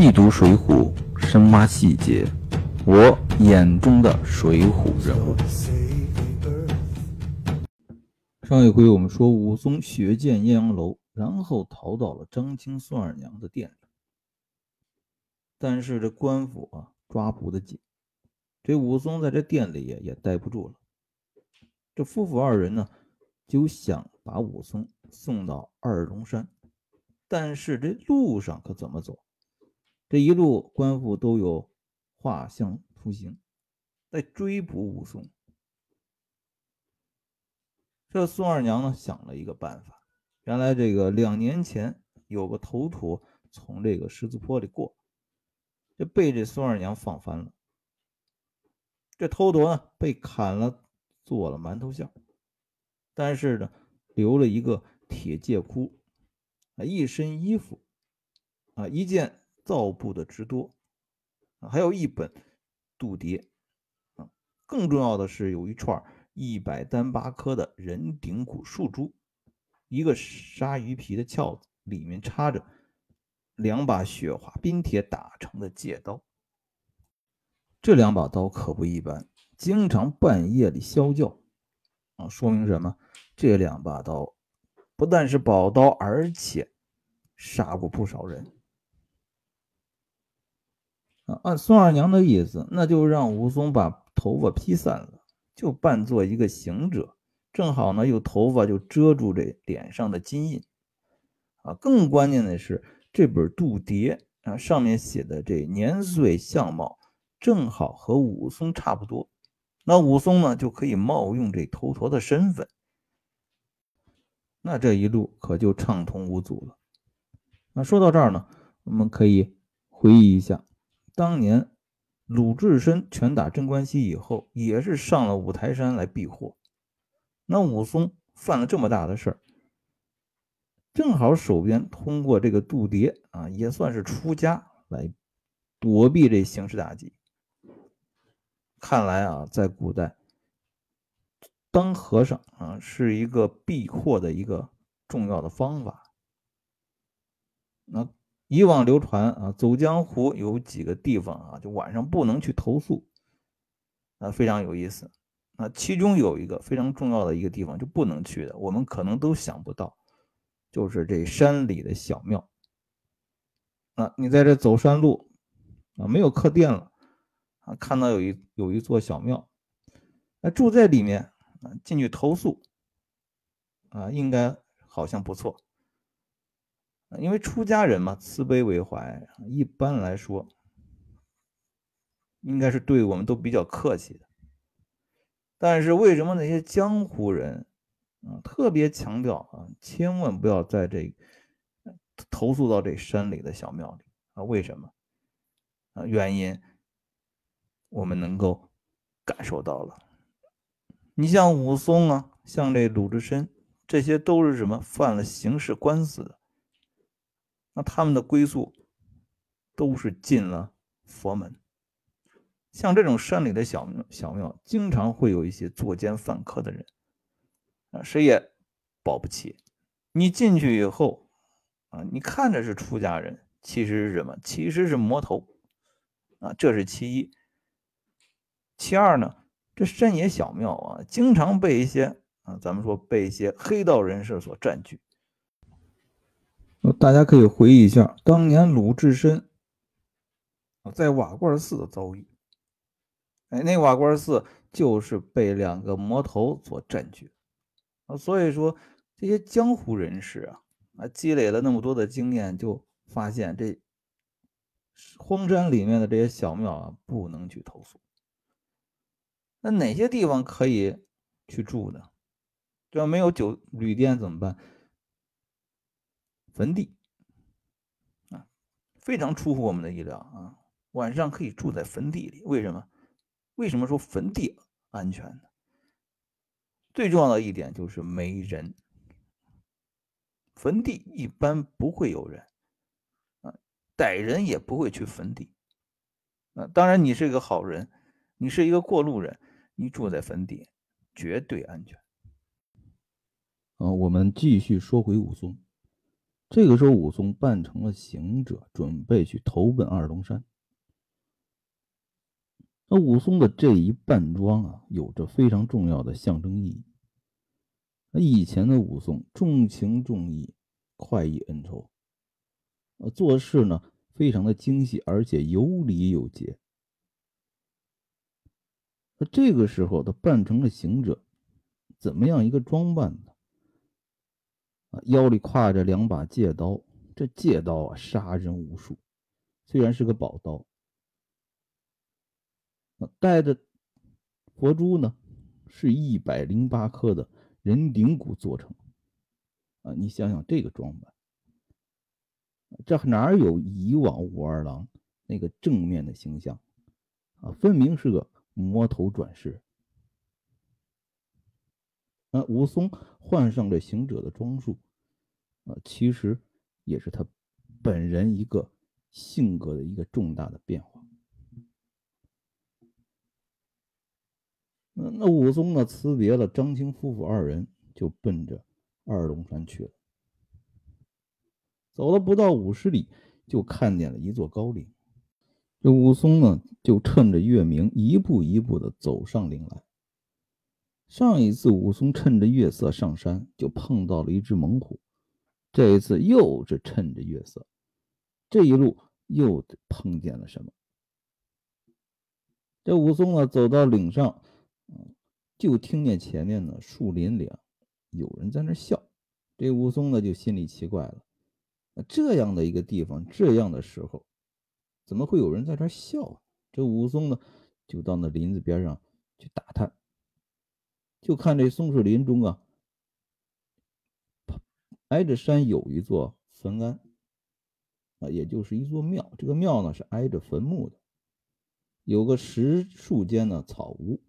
细读《水浒》，深挖细节，我眼中的水浒人物。上一回我们说，武松血溅艳阳楼，然后逃到了张青孙二娘的店里。但是这官府啊，抓捕的紧，这武松在这店里也也待不住了。这夫妇二人呢，就想把武松送到二龙山，但是这路上可怎么走？这一路官府都有画像图形，在追捕武松。这孙二娘呢想了一个办法，原来这个两年前有个头陀从这个十字坡里过，就被这孙二娘放翻了。这头陀呢被砍了，做了馒头馅，但是呢留了一个铁戒箍，啊，一身衣服，啊，一件。造布的之多，还有一本度牒啊，更重要的是有一串一百单八颗的人顶骨树珠，一个鲨鱼皮的鞘子，里面插着两把雪花冰铁打成的戒刀。这两把刀可不一般，经常半夜里啸叫啊，说明什么？这两把刀不但是宝刀，而且杀过不少人。按孙二娘的意思，那就让武松把头发披散了，就扮作一个行者，正好呢，用头发就遮住这脸上的金印。啊，更关键的是，这本度牒啊，上面写的这年岁相貌正好和武松差不多，那武松呢就可以冒用这头陀的身份，那这一路可就畅通无阻了。那说到这儿呢，我们可以回忆一下。当年鲁智深拳打镇关西以后，也是上了五台山来避祸。那武松犯了这么大的事儿，正好手边通过这个度牒啊，也算是出家来躲避这刑事打击。看来啊，在古代当和尚啊，是一个避祸的一个重要的方法。那。以往流传啊，走江湖有几个地方啊，就晚上不能去投宿，啊，非常有意思。啊，其中有一个非常重要的一个地方就不能去的，我们可能都想不到，就是这山里的小庙。啊，你在这走山路啊，没有客店了啊，看到有一有一座小庙，那住在里面啊，进去投宿啊，应该好像不错。因为出家人嘛，慈悲为怀，一般来说，应该是对我们都比较客气的。但是为什么那些江湖人啊，特别强调啊，千万不要在这投诉到这山里的小庙里啊？为什么？啊，原因我们能够感受到了。你像武松啊，像这鲁智深，这些都是什么？犯了刑事官司的。那他们的归宿都是进了佛门，像这种山里的小庙，小庙经常会有一些作奸犯科的人，啊，谁也保不齐。你进去以后，啊，你看着是出家人，其实是什么？其实是魔头，啊，这是其一。其二呢，这山野小庙啊，经常被一些啊，咱们说被一些黑道人士所占据。大家可以回忆一下当年鲁智深在瓦罐寺的遭遇。哎，那瓦罐寺就是被两个魔头所占据啊。所以说，这些江湖人士啊，啊，积累了那么多的经验，就发现这荒山里面的这些小庙啊，不能去投宿。那哪些地方可以去住呢？这要没有酒旅店怎么办？坟地啊，非常出乎我们的意料啊！晚上可以住在坟地里，为什么？为什么说坟地安全呢？最重要的一点就是没人，坟地一般不会有人啊，歹人也不会去坟地。啊，当然你是一个好人，你是一个过路人，你住在坟地绝对安全。啊，我们继续说回武松。这个时候，武松扮成了行者，准备去投奔二龙山。那武松的这一扮装啊，有着非常重要的象征意义。那以前的武松重情重义，快意恩仇，呃，做事呢非常的精细，而且有礼有节。那这个时候他扮成了行者，怎么样一个装扮呢？啊，腰里挎着两把戒刀，这戒刀啊杀人无数，虽然是个宝刀。带的佛珠呢，是一百零八颗的人顶骨做成。啊，你想想这个装扮，这哪有以往武二郎那个正面的形象？啊，分明是个魔头转世。那，武松换上这行者的装束，啊，其实也是他本人一个性格的一个重大的变化。那武松呢？辞别了张青夫妇二人，就奔着二龙山去了。走了不到五十里，就看见了一座高岭。这武松呢，就趁着月明，一步一步的走上岭来。上一次武松趁着月色上山，就碰到了一只猛虎。这一次又是趁着月色，这一路又碰见了什么？这武松呢，走到岭上。就听见前面呢树林里有人在那笑，这武松呢就心里奇怪了，这样的一个地方，这样的时候，怎么会有人在这笑？这武松呢就到那林子边上去打探，就看这松树林中啊，挨着山有一座坟庵，啊，也就是一座庙。这个庙呢是挨着坟墓的，有个石树间的草屋。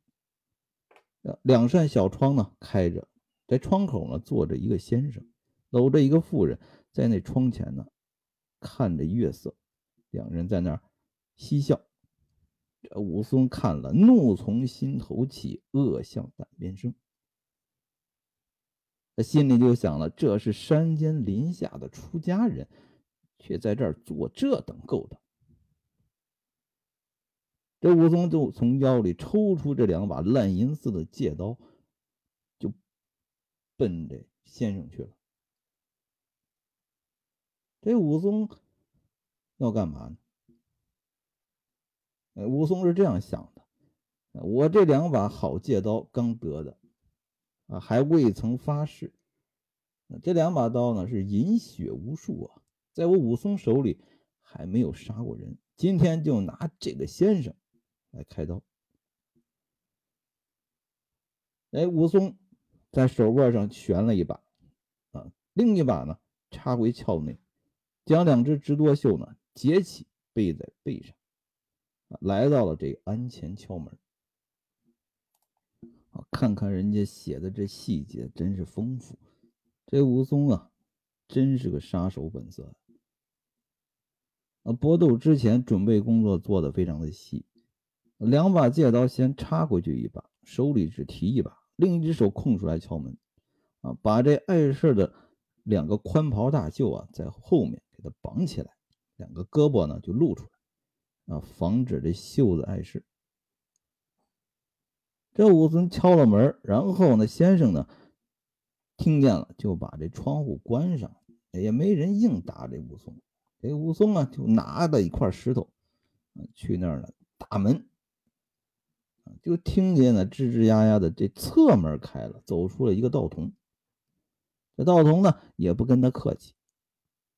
两扇小窗呢开着，在窗口呢坐着一个先生，搂着一个妇人，在那窗前呢看着月色，两人在那儿嬉笑。这武松看了，怒从心头起，恶向胆边生。他心里就想了：这是山间林下的出家人，却在这儿做这等勾当。这武松就从腰里抽出这两把烂银似的戒刀，就奔这先生去了。这武松要干嘛呢？武松是这样想的：我这两把好借刀刚得的，啊，还未曾发誓。这两把刀呢，是饮血无数啊，在我武松手里还没有杀过人。今天就拿这个先生。来开刀。哎，武松在手腕上悬了一把，啊，另一把呢插回鞘内，将两只直多袖呢结起，背在背上，来到了这鞍前敲门。啊，看看人家写的这细节，真是丰富。这武松啊，真是个杀手本色。啊，搏斗之前准备工作做的非常的细。两把戒刀先插过去一把，手里只提一把，另一只手空出来敲门，啊，把这碍事的两个宽袍大袖啊在后面给他绑起来，两个胳膊呢就露出来，啊，防止这袖子碍事。这武松敲了门，然后呢，先生呢听见了，就把这窗户关上，也没人硬打这武松。这武松啊，就拿着一块石头，去那儿呢打门。就听见了吱吱呀呀的，这侧门开了，走出了一个道童。这道童呢也不跟他客气，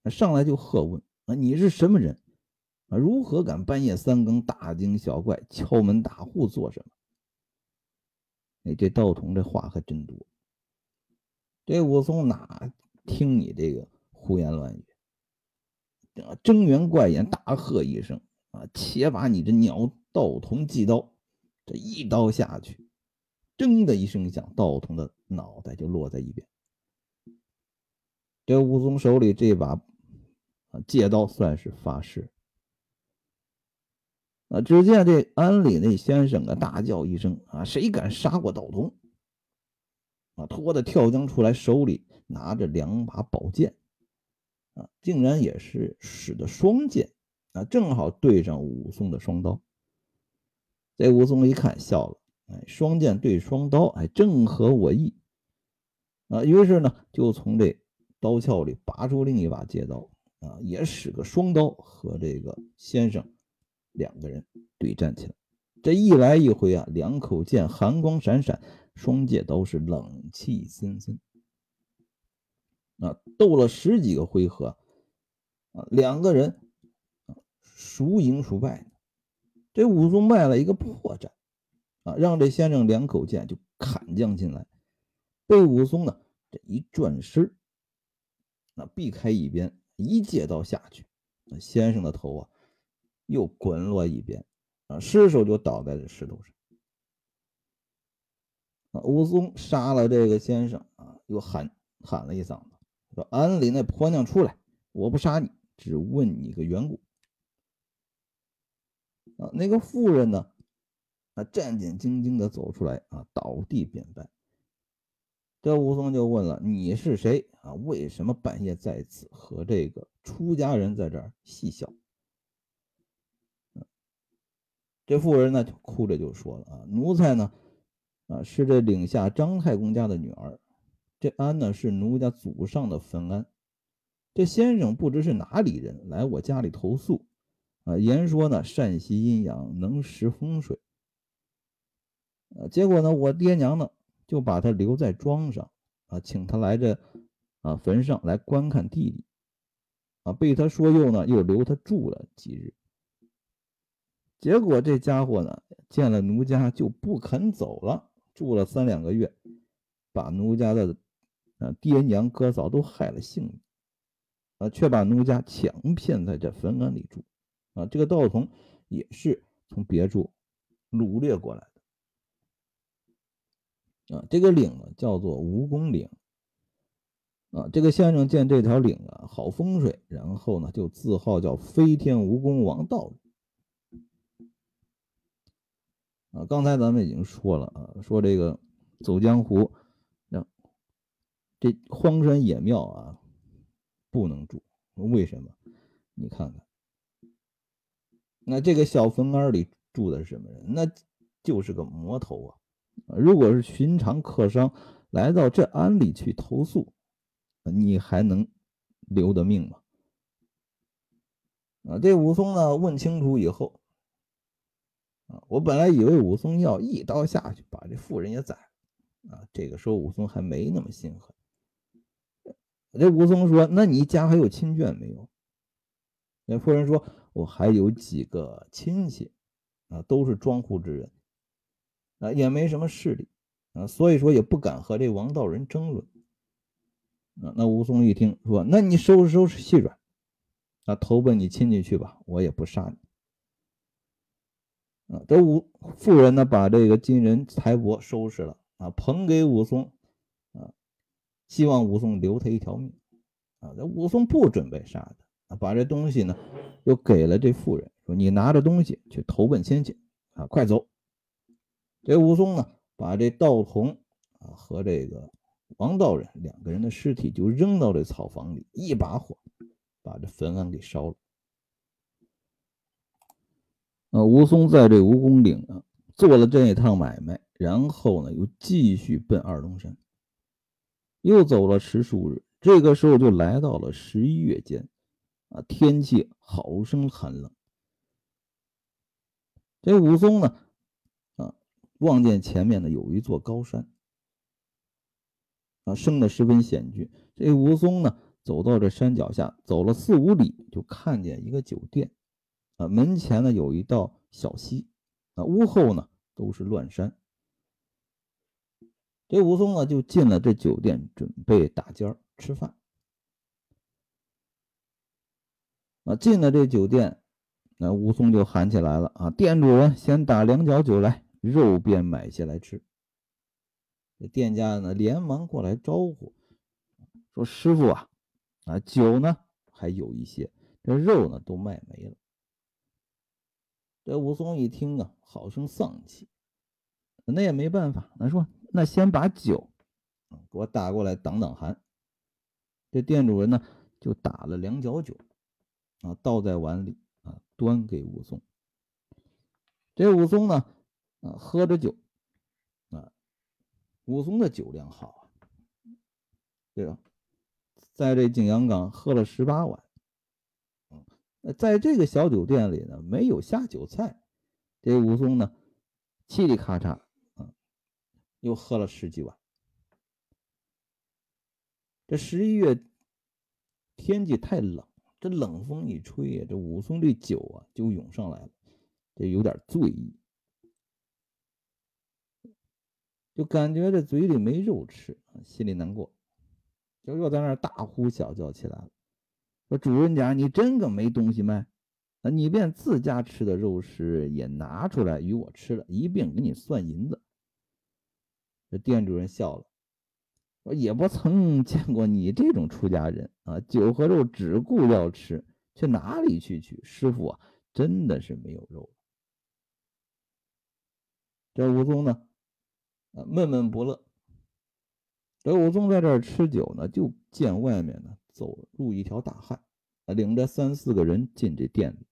上来就喝问：“啊，你是什么人？啊，如何敢半夜三更大惊小怪，敲门打户做什么？”哎，这道童这话还真多。这武松哪听你这个胡言乱语？睁圆怪眼，大喝一声：“啊，且把你这鸟道童祭刀！”这一刀下去，铮的一声响，道童的脑袋就落在一边。这武松手里这把啊戒刀算是发誓。啊！只见这庵里那先生啊大叫一声：“啊，谁敢杀过道童？”啊，拖着跳江出来，手里拿着两把宝剑。啊，竟然也是使的双剑啊，正好对上武松的双刀。这武松一看笑了，哎，双剑对双刀，哎，正合我意啊。于是呢，就从这刀鞘里拔出另一把借刀啊，也使个双刀和这个先生两个人对战起来。这一来一回啊，两口剑寒光闪闪，双剑都是冷气森森。啊，斗了十几个回合，啊，两个人啊，孰赢孰败呢？这武松卖了一个破绽，啊，让这先生两口剑就砍将进来，被武松呢这一转身，那避开一边，一借刀下去，那先生的头啊又滚落一边，啊，尸首就倒在这石头上。啊，武松杀了这个先生啊，又喊喊了一嗓子。说安里那婆娘出来，我不杀你，只问你个缘故。啊，那个妇人呢？啊，战战兢兢的走出来啊，倒地便拜。这武松就问了：“你是谁啊？为什么半夜在此和这个出家人在这儿嬉笑？”这妇人呢，就哭着就说了：“啊，奴才呢，啊，是这领下张太公家的女儿。”这安呢是奴家祖上的坟安，这先生不知是哪里人来我家里投宿，啊，言说呢善习阴阳，能识风水，呃，结果呢我爹娘呢就把他留在庄上，啊，请他来这啊坟上来观看弟弟，啊，被他说诱呢又留他住了几日，结果这家伙呢见了奴家就不肯走了，住了三两个月，把奴家的。啊，爹娘哥嫂都害了性命，啊，却把奴家强骗在这坟庵里住，啊，这个道童也是从别处掳掠过来的，啊，这个岭呢叫做蜈蚣岭，啊，这个先生见这条岭啊好风水，然后呢就自号叫飞天蜈蚣王道人，啊，刚才咱们已经说了啊，说这个走江湖。这荒山野庙啊，不能住。为什么？你看看，那这个小坟庵里住的是什么人？那就是个魔头啊！如果是寻常客商来到这庵里去投宿，你还能留得命吗？啊，这武松呢？问清楚以后，我本来以为武松要一刀下去把这妇人也宰了，啊，这个时候武松还没那么心狠。这武松说：“那你家还有亲眷没有？”那妇人说：“我还有几个亲戚，啊，都是庄户之人，啊，也没什么势力，啊，所以说也不敢和这王道人争论。”啊，那武松一听说：“那你收拾收拾细软，啊，投奔你亲戚去吧，我也不杀你。”啊，这武妇人呢，把这个金人财帛收拾了，啊，捧给武松啊。希望武松留他一条命啊！这武松不准备杀他，把这东西呢又给了这妇人，说：“你拿着东西去投奔亲戚啊，快走！”这武松呢，把这道童啊和这个王道人两个人的尸体就扔到这草房里，一把火把这坟安给烧了。啊，武松在这蜈蚣岭啊做了这一趟买卖，然后呢又继续奔二龙山。又走了十数日，这个时候就来到了十一月间，啊，天气好生寒冷。这武松呢，啊，望见前面呢有一座高山，啊，生的十分险峻。这武松呢，走到这山脚下，走了四五里，就看见一个酒店，啊，门前呢有一道小溪，啊，屋后呢都是乱山。这武松呢，就进了这酒店，准备打尖儿吃饭。啊，进了这酒店，那武松就喊起来了：“啊，店主人，先打两角酒来，肉便买下来吃。”这店家呢，连忙过来招呼，说：“师傅啊，啊，酒呢还有一些，这肉呢都卖没了。”这武松一听啊，好生丧气，那也没办法，那说。那先把酒给我打过来挡挡寒。这店主人呢，就打了两角酒，啊，倒在碗里，啊，端给武松。这武松呢，啊，喝着酒，啊，武松的酒量好啊，对吧？在这景阳冈喝了十八碗，嗯，在这个小酒店里呢，没有下酒菜，这武松呢，嘁里咔嚓，啊，又喝了十几碗。这十一月天气太冷，这冷风一吹呀，这武松这酒啊就涌上来了，这有点醉意，就感觉这嘴里没肉吃，心里难过。就又在那大呼小叫起来了，说：“主人家，你真个没东西卖？啊，你便自家吃的肉食也拿出来与我吃了，一并给你算银子。”这店主人笑了，说：“也不曾见过你这种出家人啊，酒和肉只顾要吃，去哪里去取？师傅啊，真的是没有肉。”这武松呢，啊，闷闷不乐。这武松在这儿吃酒呢，就见外面呢走入一条大汉，领着三四个人进这店里。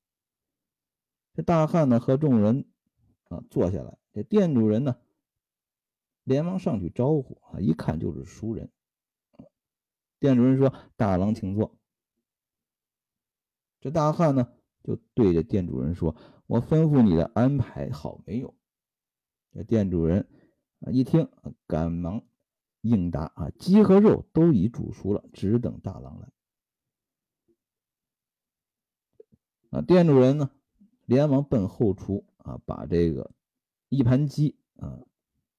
这大汉呢和众人啊坐下来，这店主人呢连忙上去招呼啊，一看就是熟人。店主人说：“大郎请坐。”这大汉呢就对着店主人说：“我吩咐你的安排好没有？”这店主人啊一听，赶忙。应答啊，鸡和肉都已煮熟了，只等大郎来。啊，店主人呢，连忙奔后厨啊，把这个一盘鸡啊，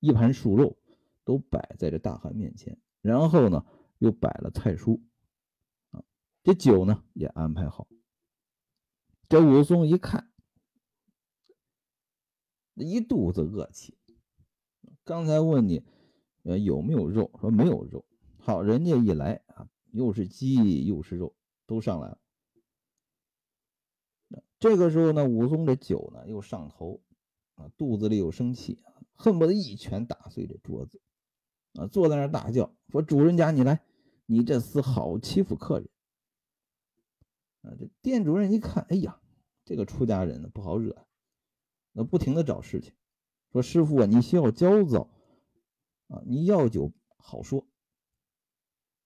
一盘熟肉都摆在这大汉面前，然后呢，又摆了菜蔬啊，这酒呢也安排好。这武松一看，一肚子恶气，刚才问你。呃，有没有肉？说没有肉。好，人家一来啊，又是鸡又是肉，都上来了。这个时候呢，武松这酒呢又上头啊，肚子里有生气啊，恨不得一拳打碎这桌子啊，坐在那儿大叫说：“主人家，你来，你这厮好欺负客人啊！”这店主人一看，哎呀，这个出家人呢不好惹，那不停的找事情，说：“师傅啊，你需要焦躁。”啊！你要酒好说。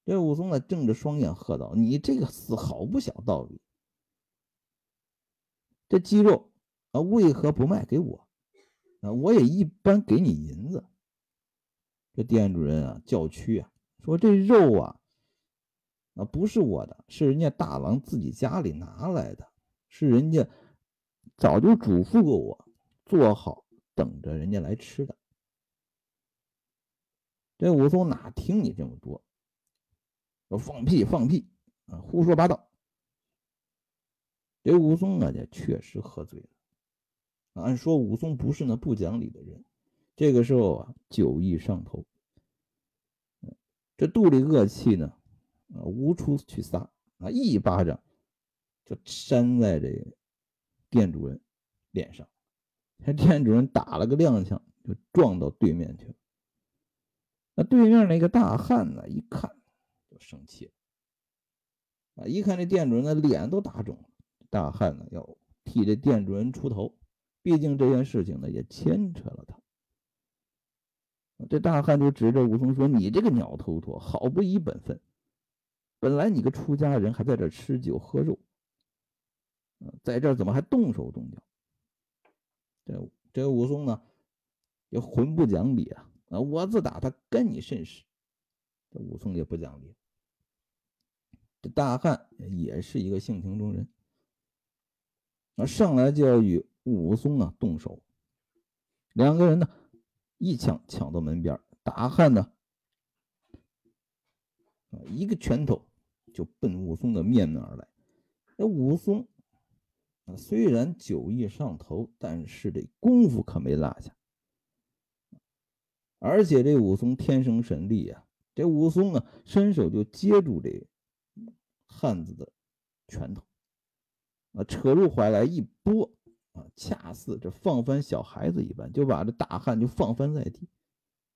这武松呢，睁着双眼喝道：“你这个死好不晓道理！这鸡肉啊，为何不卖给我？啊，我也一般给你银子。”这店主人啊，叫屈啊，说：“这肉啊，啊不是我的，是人家大郎自己家里拿来的，是人家早就嘱咐过我，做好等着人家来吃的。”这武松哪听你这么多？说放屁放屁啊，胡说八道！这武松啊，也确实喝醉了。按说武松不是那不讲理的人，这个时候啊，酒意上头，这肚里恶气呢，啊，无处去撒啊，一巴掌就扇在这店主人脸上，这店主人打了个踉跄，就撞到对面去了。对面那个大汉呢？一看就生气了啊！一看这店主人的脸都打肿了，大汉呢要替这店主人出头，毕竟这件事情呢也牵扯了他。这大汉就指着武松说：“你这个鸟头陀，好不依本分！本来你个出家人还在这吃酒喝肉，在这怎么还动手动脚？这这武松呢，也混不讲理啊！”啊！我自打他跟你甚是，这武松也不讲理。这大汉也是一个性情中人，啊，上来就要与武松啊动手。两个人呢，一抢抢到门边，大汉呢，啊，一个拳头就奔武松的面门而来。那武松啊，虽然酒意上头，但是这功夫可没落下。而且这武松天生神力啊！这武松呢，伸手就接住这汉子的拳头，啊，扯入怀来一拨，啊，恰似这放翻小孩子一般，就把这大汉就放翻在地。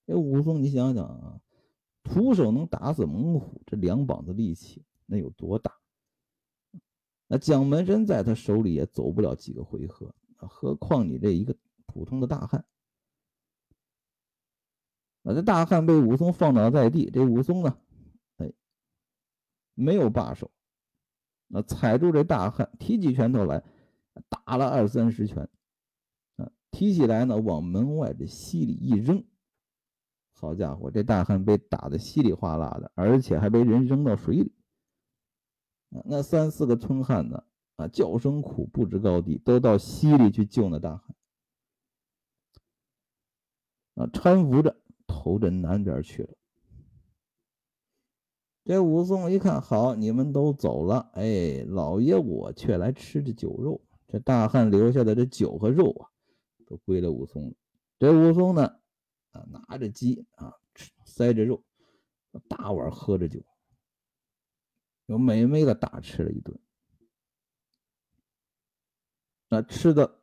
这武松，你想想啊，徒手能打死猛虎，这两膀子力气，那有多大？那蒋门神在他手里也走不了几个回合，何况你这一个普通的大汉？这大汉被武松放倒在地，这武松呢，哎，没有罢手，那踩住这大汉，提起拳头来，打了二三十拳，啊，提起来呢，往门外的溪里一扔。好家伙，这大汉被打得稀里哗啦的，而且还被人扔到水里。那三四个村汉呢，啊，叫声苦，不知高低，都到溪里去救那大汉。啊，搀扶着投着南边去了。这武松一看，好，你们都走了，哎，老爷我却来吃这酒肉。这大汉留下的这酒和肉啊，都归了武松了。这武松呢？啊，拿着鸡啊，塞着肉，大碗喝着酒，有美美的大吃了一顿。那吃的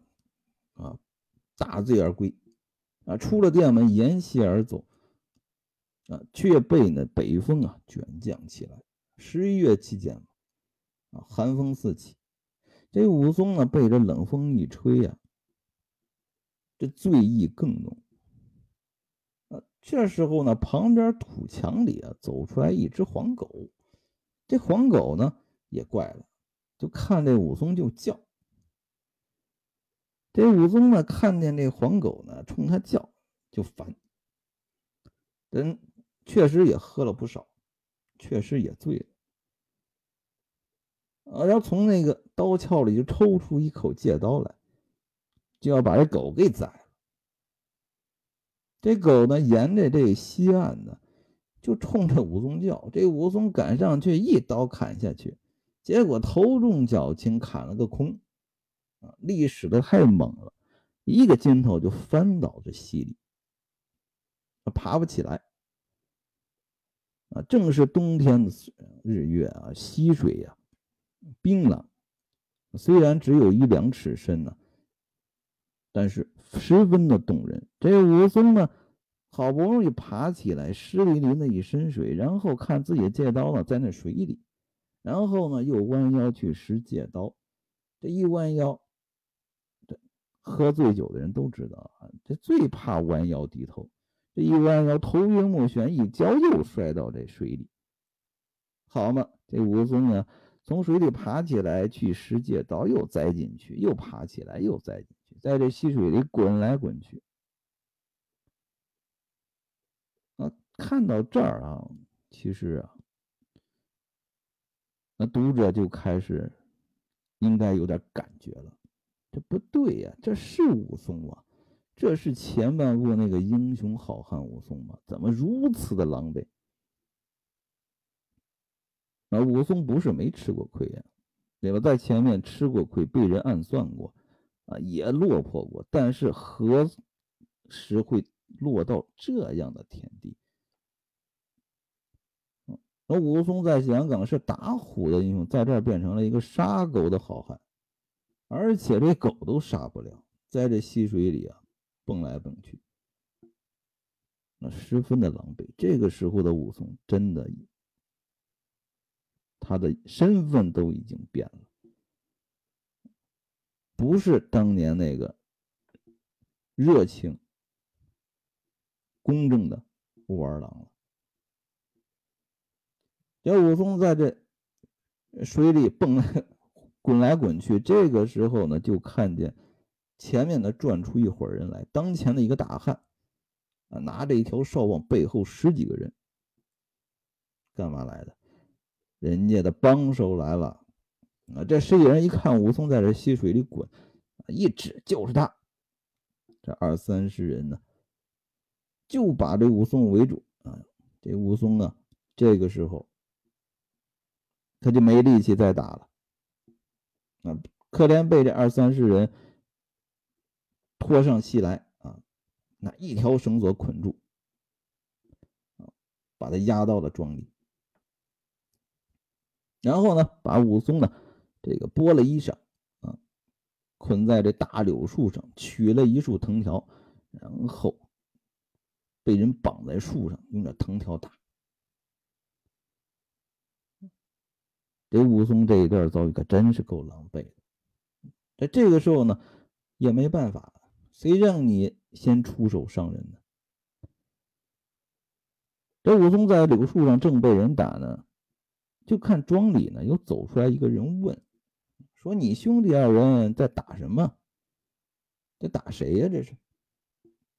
啊，大醉而归，啊，出了店门沿溪而走，啊，却被那北风啊卷降起来。十一月期间，啊，寒风四起，这武松呢被这冷风一吹呀，这醉意更浓。这时候呢，旁边土墙里啊走出来一只黄狗。这黄狗呢也怪了，就看这武松就叫。这武松呢看见这黄狗呢冲他叫就烦。人确实也喝了不少，确实也醉了。啊，然后从那个刀鞘里就抽出一口戒刀来，就要把这狗给宰了。这狗呢，沿着这西岸呢，就冲着武松叫。这武松赶上去，一刀砍下去，结果头重脚轻，砍了个空。啊，力使的太猛了，一个筋头就翻倒这溪里，爬不起来。啊，正是冬天的日月啊，溪水呀，冰冷，虽然只有一两尺深呢。但是十分的动人。这武松呢，好不容易爬起来，湿淋淋的一身水，然后看自己借刀呢在那水里，然后呢又弯腰去拾借刀。这一弯腰，喝醉酒的人都知道啊，这最怕弯腰低头。这一弯腰，头晕目眩，一跤又摔到这水里。好嘛，这武松呢，从水里爬起来去拾借刀，又栽进去，又爬起来，又栽进去。在这溪水里滚来滚去，啊，看到这儿啊，其实啊，那读者就开始应该有点感觉了，这不对呀，这是武松啊，这是前半部那个英雄好汉武松吗？怎么如此的狼狈？啊，武松不是没吃过亏呀，对吧？在前面吃过亏，被人暗算过。啊，也落魄过，但是何时会落到这样的田地？那武松在香港是打虎的英雄，在这儿变成了一个杀狗的好汉，而且这狗都杀不了，在这溪水里啊蹦来蹦去，那十分的狼狈。这个时候的武松，真的，他的身份都已经变了。不是当年那个热情、公正的武二郎了。这武松在这水里蹦来、滚来滚去，这个时候呢，就看见前面呢转出一伙人来。当前的一个大汉啊，拿着一条哨棒，背后十几个人，干嘛来的？人家的帮手来了。啊！这十几人一看武松在这溪水里滚，一指就是他。这二三十人呢，就把这武松围住。啊，这武松啊，这个时候他就没力气再打了。啊，可怜被这二三十人拖上西来啊，拿一条绳索捆住，啊，把他押到了庄里。然后呢，把武松呢。这个剥了衣裳，啊，捆在这大柳树上，取了一束藤条，然后被人绑在树上，用这藤条打。这武松这一段遭遇可真是够狼狈的。在这个时候呢，也没办法，谁让你先出手伤人呢？这武松在柳树上正被人打呢，就看庄里呢又走出来一个人问：“说你兄弟二人在打什么？在打谁呀？这是？”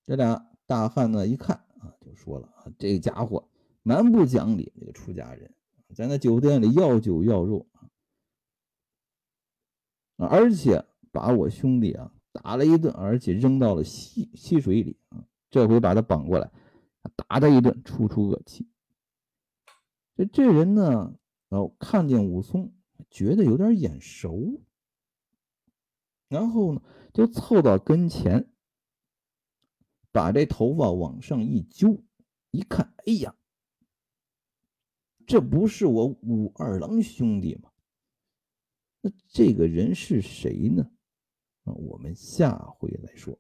这俩大汉呢一看啊，就说了：“啊，这家伙蛮不讲理，这个出家人在那酒店里要酒要肉，而且把我兄弟啊打了一顿，而且扔到了溪溪水里啊，这回把他绑过来。”打他一顿，出出恶气。这这人呢，然后看见武松，觉得有点眼熟，然后呢，就凑到跟前，把这头发往上一揪，一看，哎呀，这不是我武二郎兄弟吗？那这个人是谁呢？啊，我们下回来说。